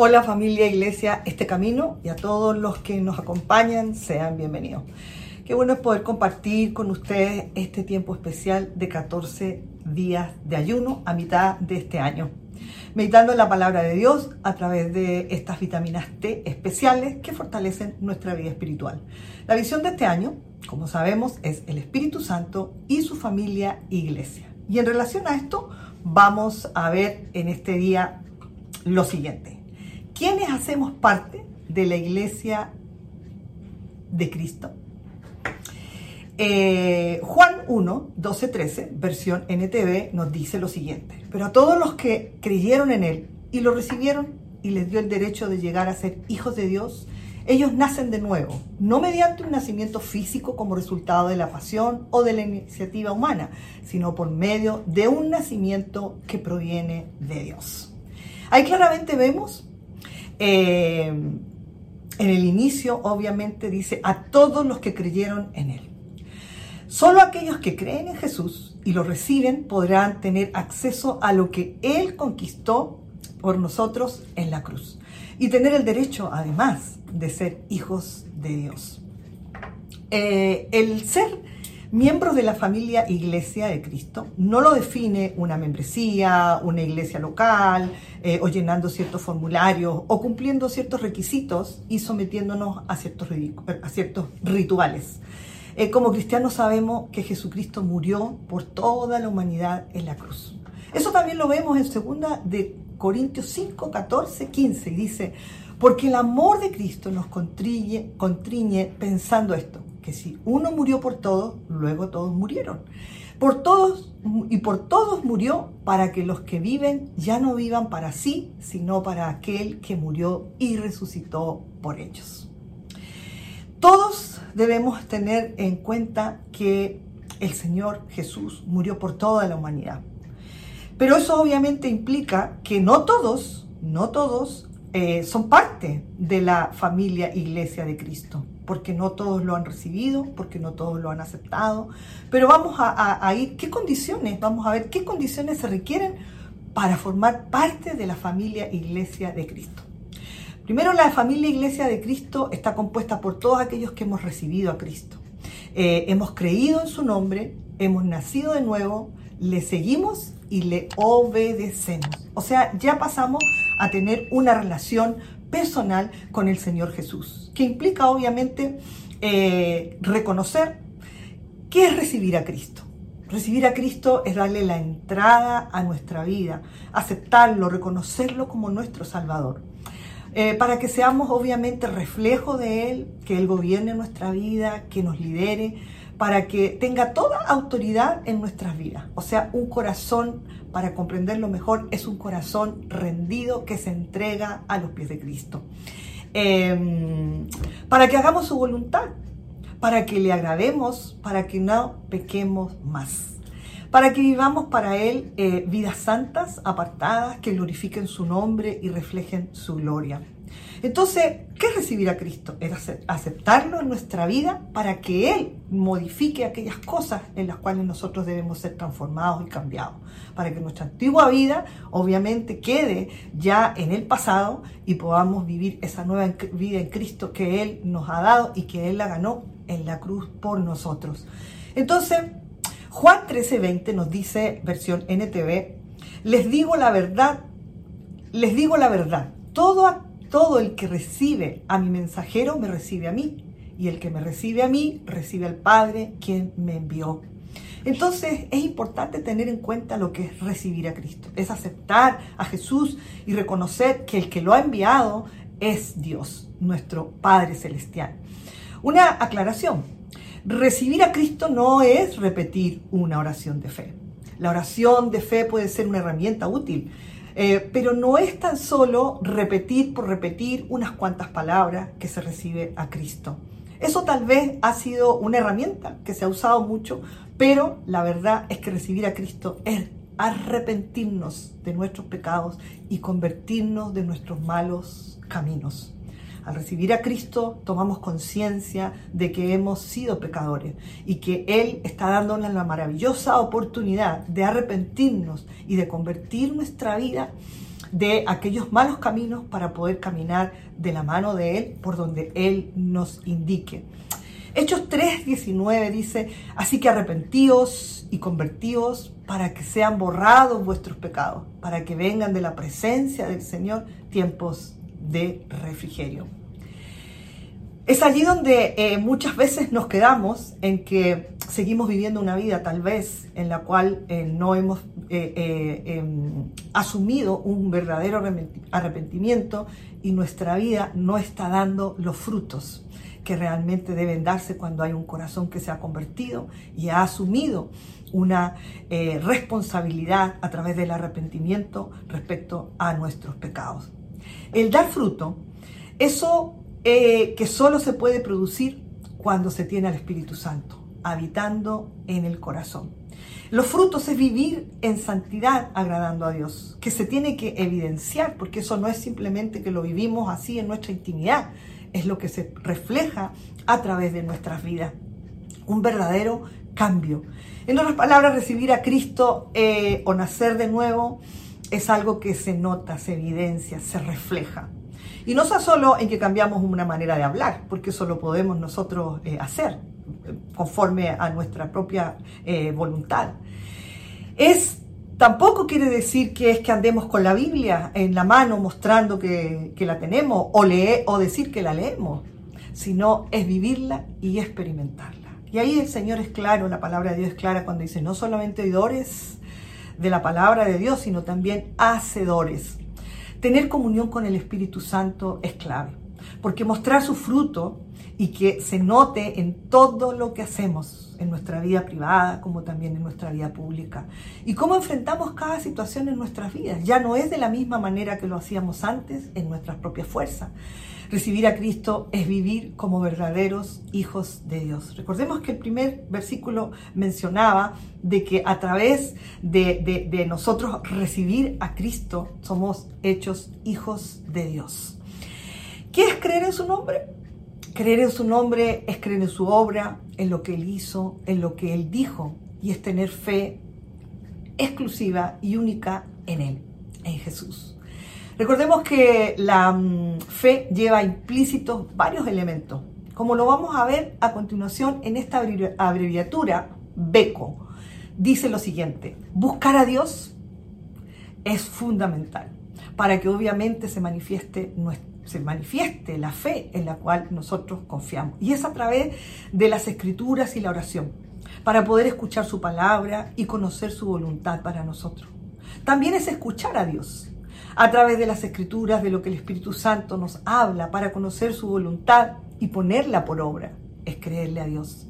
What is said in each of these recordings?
Hola familia Iglesia Este Camino y a todos los que nos acompañan, sean bienvenidos. Qué bueno es poder compartir con ustedes este tiempo especial de 14 días de ayuno a mitad de este año. Meditando en la palabra de Dios a través de estas vitaminas T especiales que fortalecen nuestra vida espiritual. La visión de este año, como sabemos, es el Espíritu Santo y su familia Iglesia. Y en relación a esto, vamos a ver en este día lo siguiente. ¿Quiénes hacemos parte de la iglesia de Cristo? Eh, Juan 1, 12, 13, versión NTV, nos dice lo siguiente. Pero a todos los que creyeron en Él y lo recibieron y les dio el derecho de llegar a ser hijos de Dios, ellos nacen de nuevo, no mediante un nacimiento físico como resultado de la pasión o de la iniciativa humana, sino por medio de un nacimiento que proviene de Dios. Ahí claramente vemos eh, en el inicio, obviamente, dice a todos los que creyeron en Él. Solo aquellos que creen en Jesús y lo reciben podrán tener acceso a lo que Él conquistó por nosotros en la cruz y tener el derecho, además, de ser hijos de Dios. Eh, el ser miembros de la familia Iglesia de Cristo no lo define una membresía, una iglesia local, eh, o llenando ciertos formularios, o cumpliendo ciertos requisitos y sometiéndonos a ciertos, a ciertos rituales. Eh, como cristianos sabemos que Jesucristo murió por toda la humanidad en la cruz. Eso también lo vemos en 2 de Corintios 5, 14, 15, y dice, porque el amor de Cristo nos contriñe, contriñe pensando esto, que si uno murió por todos, luego todos murieron. Por todos y por todos murió para que los que viven ya no vivan para sí, sino para aquel que murió y resucitó por ellos. Todos debemos tener en cuenta que el Señor Jesús murió por toda la humanidad. Pero eso obviamente implica que no todos, no todos eh, son parte de la familia iglesia de Cristo porque no todos lo han recibido, porque no todos lo han aceptado. Pero vamos a, ir, ¿qué condiciones? Vamos a ver qué condiciones se requieren para formar parte de la familia Iglesia de Cristo. Primero, la familia Iglesia de Cristo está compuesta por todos aquellos que hemos recibido a Cristo. Eh, hemos creído en su nombre, hemos nacido de nuevo, le seguimos y le obedecemos. O sea, ya pasamos a tener una relación personal con el Señor Jesús, que implica obviamente eh, reconocer qué es recibir a Cristo. Recibir a Cristo es darle la entrada a nuestra vida, aceptarlo, reconocerlo como nuestro Salvador. Eh, para que seamos obviamente reflejo de Él, que Él gobierne nuestra vida, que nos lidere, para que tenga toda autoridad en nuestras vidas. O sea, un corazón, para comprenderlo mejor, es un corazón rendido que se entrega a los pies de Cristo. Em, para que hagamos su voluntad, para que le agrademos, para que no pequemos más. Para que vivamos para Él eh, vidas santas, apartadas, que glorifiquen su nombre y reflejen su gloria. Entonces, ¿qué es recibir a Cristo? Es aceptarlo en nuestra vida para que Él modifique aquellas cosas en las cuales nosotros debemos ser transformados y cambiados. Para que nuestra antigua vida, obviamente, quede ya en el pasado y podamos vivir esa nueva vida en Cristo que Él nos ha dado y que Él la ganó en la cruz por nosotros. Entonces, Juan 13:20 nos dice, versión NTV, les digo la verdad, les digo la verdad, todo todo el que recibe a mi mensajero me recibe a mí, y el que me recibe a mí recibe al Padre quien me envió. Entonces es importante tener en cuenta lo que es recibir a Cristo, es aceptar a Jesús y reconocer que el que lo ha enviado es Dios, nuestro Padre Celestial. Una aclaración, recibir a Cristo no es repetir una oración de fe. La oración de fe puede ser una herramienta útil, eh, pero no es tan solo repetir por repetir unas cuantas palabras que se recibe a Cristo. Eso tal vez ha sido una herramienta que se ha usado mucho, pero la verdad es que recibir a Cristo es arrepentirnos de nuestros pecados y convertirnos de nuestros malos caminos. Al recibir a Cristo tomamos conciencia de que hemos sido pecadores y que Él está dándonos la maravillosa oportunidad de arrepentirnos y de convertir nuestra vida de aquellos malos caminos para poder caminar de la mano de Él por donde Él nos indique. Hechos 3:19 dice, así que arrepentíos y convertíos para que sean borrados vuestros pecados, para que vengan de la presencia del Señor tiempos de refrigerio. Es allí donde eh, muchas veces nos quedamos en que seguimos viviendo una vida tal vez en la cual eh, no hemos eh, em, asumido un verdadero arrepentimiento y nuestra vida no está dando los frutos que realmente deben darse cuando hay un corazón que se ha convertido y ha asumido una responsabilidad a través del arrepentimiento respecto a nuestros pecados. El dar fruto, eso eh, que solo se puede producir cuando se tiene al Espíritu Santo, habitando en el corazón. Los frutos es vivir en santidad agradando a Dios, que se tiene que evidenciar, porque eso no es simplemente que lo vivimos así en nuestra intimidad, es lo que se refleja a través de nuestras vidas. Un verdadero cambio. En otras palabras, recibir a Cristo eh, o nacer de nuevo es algo que se nota, se evidencia, se refleja. Y no está solo en que cambiamos una manera de hablar, porque eso lo podemos nosotros eh, hacer conforme a nuestra propia eh, voluntad. Es Tampoco quiere decir que es que andemos con la Biblia en la mano mostrando que, la tenemos o, lee, o decir que la leemos, sino es vivirla y experimentarla. Y ahí el Señor es claro, la palabra de Dios es clara cuando dice no solamente oidores de la palabra de Dios, sino también hacedores. Tener comunión con el Espíritu Santo es clave, porque mostrar su fruto y que se note en todo lo que hacemos, en nuestra vida privada como también en nuestra vida pública. Y cómo enfrentamos cada situación en nuestras vidas. Ya no es de la misma manera que lo hacíamos antes en nuestras propias fuerzas. Recibir a Cristo es vivir como verdaderos hijos de Dios. Recordemos que el primer versículo mencionaba de que a través de, de, nosotros recibir a Cristo somos hechos hijos de Dios. ¿Qué es creer en su nombre? Creer en su nombre es creer en su obra, en lo que Él hizo, en lo que Él dijo, y es tener fe exclusiva y única en Él, en Jesús. Recordemos que la mm, fe lleva implícitos varios elementos, como lo vamos a ver a continuación en esta abreviatura, BECO. Dice lo siguiente, buscar a Dios es fundamental para que obviamente se manifieste, se manifieste la fe en la cual nosotros confiamos. Y es a través de las escrituras y la oración, para poder escuchar su palabra y conocer su voluntad para nosotros. También es escuchar a Dios a través de las escrituras, de lo que el Espíritu Santo nos habla para conocer su voluntad y ponerla por obra, es creerle a Dios,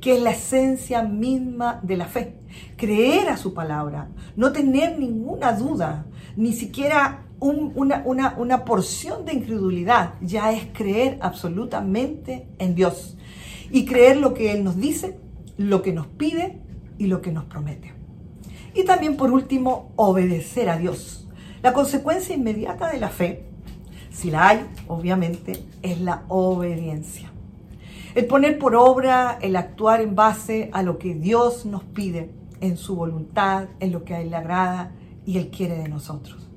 que es la esencia misma de la fe. Creer a su palabra, no tener ninguna duda, ni siquiera una, una porción de incredulidad, ya es creer absolutamente en Dios y creer lo que Él nos dice, lo que nos pide y lo que nos promete. Y también por último, obedecer a Dios la consecuencia inmediata de la fe, si la hay, obviamente, es la obediencia. El poner por obra, el actuar en base a lo que Dios nos pide, en su voluntad, en lo que a Él le agrada y Él quiere de nosotros.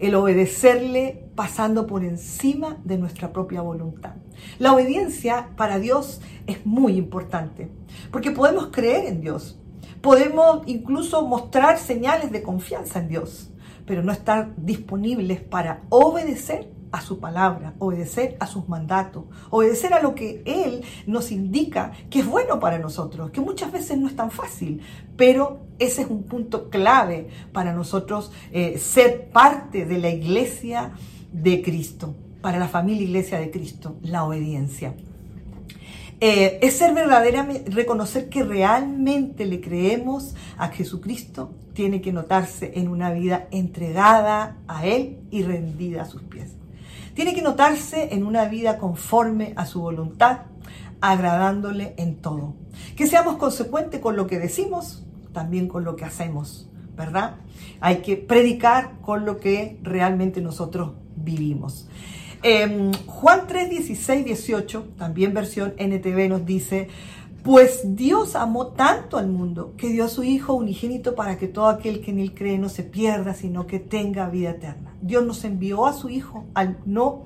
El obedecerle pasando por encima de nuestra propia voluntad. La obediencia para Dios es muy importante, porque podemos creer en Dios, podemos incluso mostrar señales de confianza en Dios, pero no estar disponibles para obedecer a su palabra, obedecer a sus mandatos, obedecer a lo que Él nos indica que es bueno para nosotros, que muchas veces no es tan fácil, pero ese es un punto clave para nosotros eh, ser parte de la iglesia de Cristo, para la familia iglesia de Cristo, la obediencia. Eh, es ser verdaderamente, reconocer que realmente le creemos a Jesucristo, tiene que notarse en una vida entregada a Él y rendida a sus pies. Tiene que notarse en una vida conforme a su voluntad, agradándole en todo. Que seamos consecuentes con lo que decimos, también con lo que hacemos, ¿verdad? Hay que predicar con lo que realmente nosotros vivimos. Eh, Juan 3, 16, 18, también versión NTV, nos dice, pues Dios amó tanto al mundo que dio a su Hijo unigénito para que todo aquel que en él cree no se pierda, sino que tenga vida eterna. Dios nos envió a su Hijo, al, no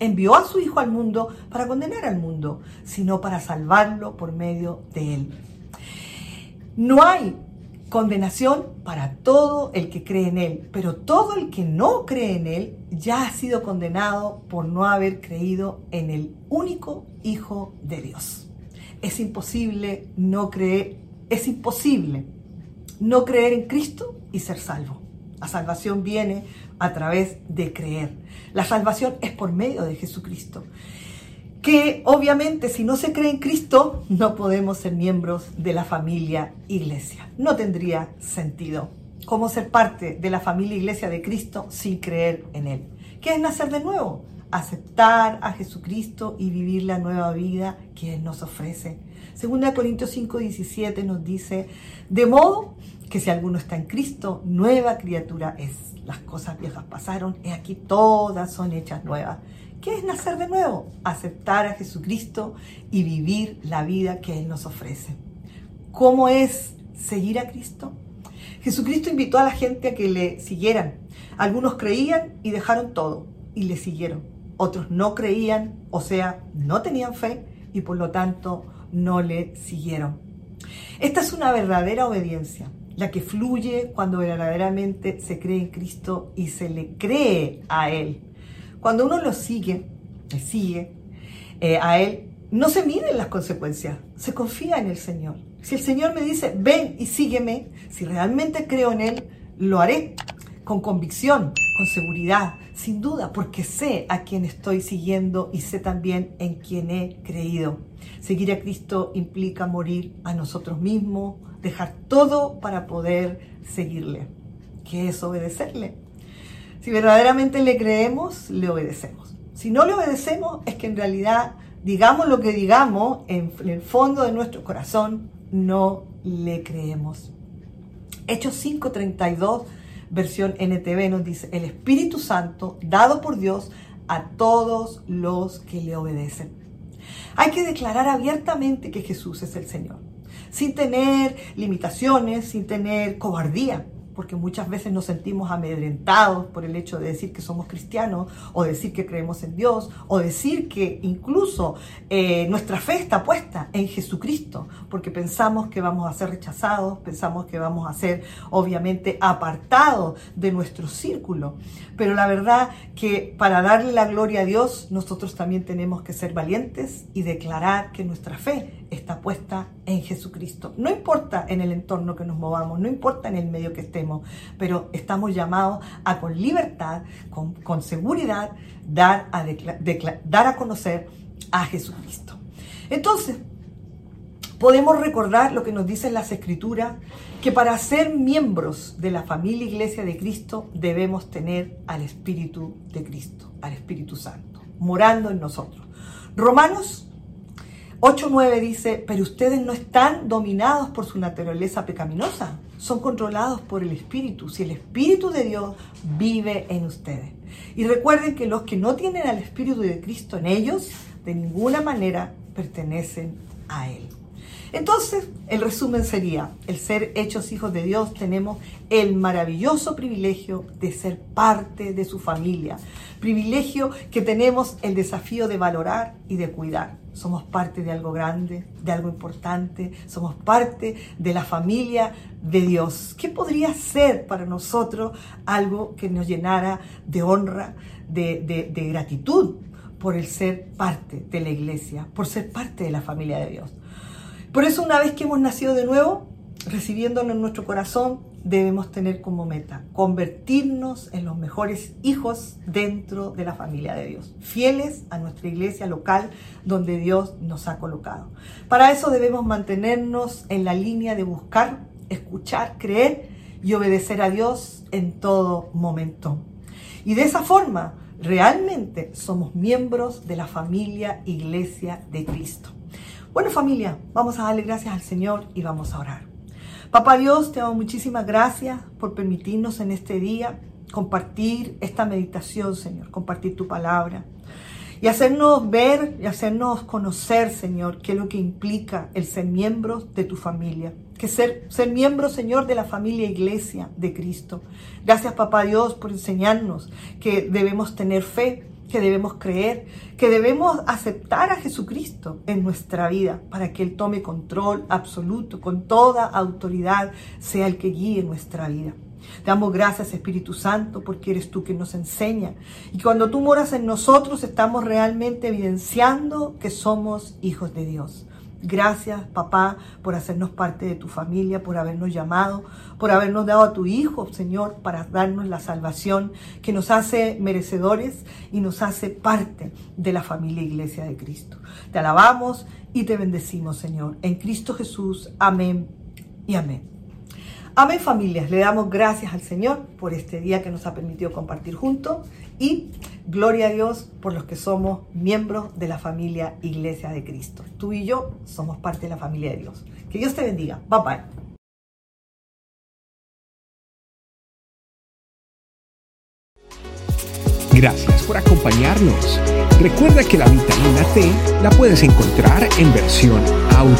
envió a su Hijo al mundo para condenar al mundo, sino para salvarlo por medio de él. No hay condenación para todo el que cree en Él, pero todo el que no cree en Él ya ha sido condenado por no haber creído en el único Hijo de Dios. Es imposible no creer, es imposible no creer en Cristo y ser salvo. La salvación viene a través de creer. La salvación es por medio de Jesucristo que obviamente si no se cree en Cristo no podemos ser miembros de la familia iglesia. No tendría sentido cómo ser parte de la familia iglesia de Cristo sin creer en Él. ¿Qué es nacer de nuevo? Aceptar a Jesucristo y vivir la nueva vida que Él nos ofrece. Segunda Corintios 5, 17 nos dice, de modo que si alguno está en Cristo, nueva criatura es. Las cosas viejas pasaron y aquí todas son hechas nuevas. ¿Qué es nacer de nuevo? Aceptar a Jesucristo y vivir la vida que Él nos ofrece. ¿Cómo es seguir a Cristo? Jesucristo invitó a la gente a que le siguieran. Algunos creían y dejaron todo y le siguieron. Otros no creían, o sea, no tenían fe y por lo tanto no le siguieron. Esta es una verdadera obediencia, la que fluye cuando verdaderamente se cree en Cristo y se le cree a Él. Cuando uno lo sigue, le sigue eh, a Él, no se miden las consecuencias, se confía en el Señor. Si el Señor me dice, ven y sígueme, si realmente creo en Él, lo haré con convicción, con seguridad, sin duda, porque sé a quién estoy siguiendo y sé también en quién he creído. Seguir a Cristo implica morir a nosotros mismos, dejar todo para poder seguirle, que es obedecerle. Si verdaderamente le creemos, le obedecemos. Si no le obedecemos, es que en realidad, digamos lo que digamos, en el fondo de nuestro corazón, no le creemos. Hechos 5:32, versión NTV, nos dice, el Espíritu Santo, dado por Dios a todos los que le obedecen. Hay que declarar abiertamente que Jesús es el Señor, sin tener limitaciones, sin tener cobardía porque muchas veces nos sentimos amedrentados por el hecho de decir que somos cristianos o decir que creemos en Dios o decir que incluso eh, nuestra fe está puesta en Jesucristo, porque pensamos que vamos a ser rechazados, pensamos que vamos a ser obviamente apartados de nuestro círculo. Pero la verdad que para darle la gloria a Dios, nosotros también tenemos que ser valientes y declarar que nuestra fe está puesta en Jesucristo. No importa en el entorno que nos movamos, no importa en el medio que estemos, pero estamos llamados a con libertad, con, seguridad, dar a, dar a conocer a Jesucristo. Entonces, podemos recordar lo que nos dicen las escrituras, que para ser miembros de la familia iglesia de Cristo debemos tener al Espíritu de Cristo, al Espíritu Santo, morando en nosotros. Romanos 8.9 dice, pero ustedes no están dominados por su naturaleza pecaminosa, son controlados por el Espíritu, si el Espíritu de Dios vive en ustedes. Y recuerden que los que no tienen al Espíritu de Cristo en ellos, de ninguna manera pertenecen a Él. Entonces, el resumen sería, el ser hechos hijos de Dios, tenemos el maravilloso privilegio de ser parte de su familia, privilegio que tenemos el desafío de valorar y de cuidar. Somos parte de algo grande, de algo importante, somos parte de la familia de Dios. ¿Qué podría ser para nosotros algo que nos llenara de honra, de, de gratitud por el ser parte de la iglesia, por ser parte de la familia de Dios? Por eso una vez que hemos nacido de nuevo, recibiéndolo en nuestro corazón, debemos tener como meta convertirnos en los mejores hijos dentro de la familia de Dios, fieles a nuestra iglesia local donde Dios nos ha colocado. Para eso debemos mantenernos en la línea de buscar, escuchar, creer y obedecer a Dios en todo momento. Y de esa forma realmente somos miembros de la familia Iglesia de Cristo. Bueno familia, vamos a darle gracias al Señor y vamos a orar. Papá Dios, te damos muchísimas gracias por permitirnos en este día compartir esta meditación, Señor, compartir tu palabra y hacernos ver y hacernos conocer, Señor, qué es lo que implica el ser miembros de tu familia. Que ser, ser miembro, Señor, de la familia iglesia de Cristo. Gracias, Papá Dios, por enseñarnos que debemos tener fe, que debemos creer, que debemos aceptar a Jesucristo en nuestra vida para que Él tome control absoluto, con toda autoridad, sea el que guíe nuestra vida. Te damos gracias, Espíritu Santo, porque eres tú que nos enseña. Y cuando tú moras en nosotros, estamos realmente evidenciando que somos hijos de Dios. Gracias, papá, por hacernos parte de tu familia, por habernos llamado, por habernos dado a tu Hijo, Señor, para darnos la salvación que nos hace merecedores y nos hace parte de la familia Iglesia de Cristo. Te alabamos y te bendecimos, Señor. En Cristo Jesús. Amén y amén. Amén familias, le damos gracias al Señor por este día que nos ha permitido compartir juntos y gloria a Dios por los que somos miembros de la familia Iglesia de Cristo. Tú y yo somos parte de la familia de Dios. Que Dios te bendiga. Bye bye. Gracias por acompañarnos. Recuerda que la vitamina T la puedes encontrar en versión audio,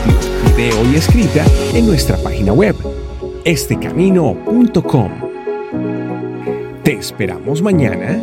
video y escrita en nuestra página web estecamino.com. Te esperamos mañana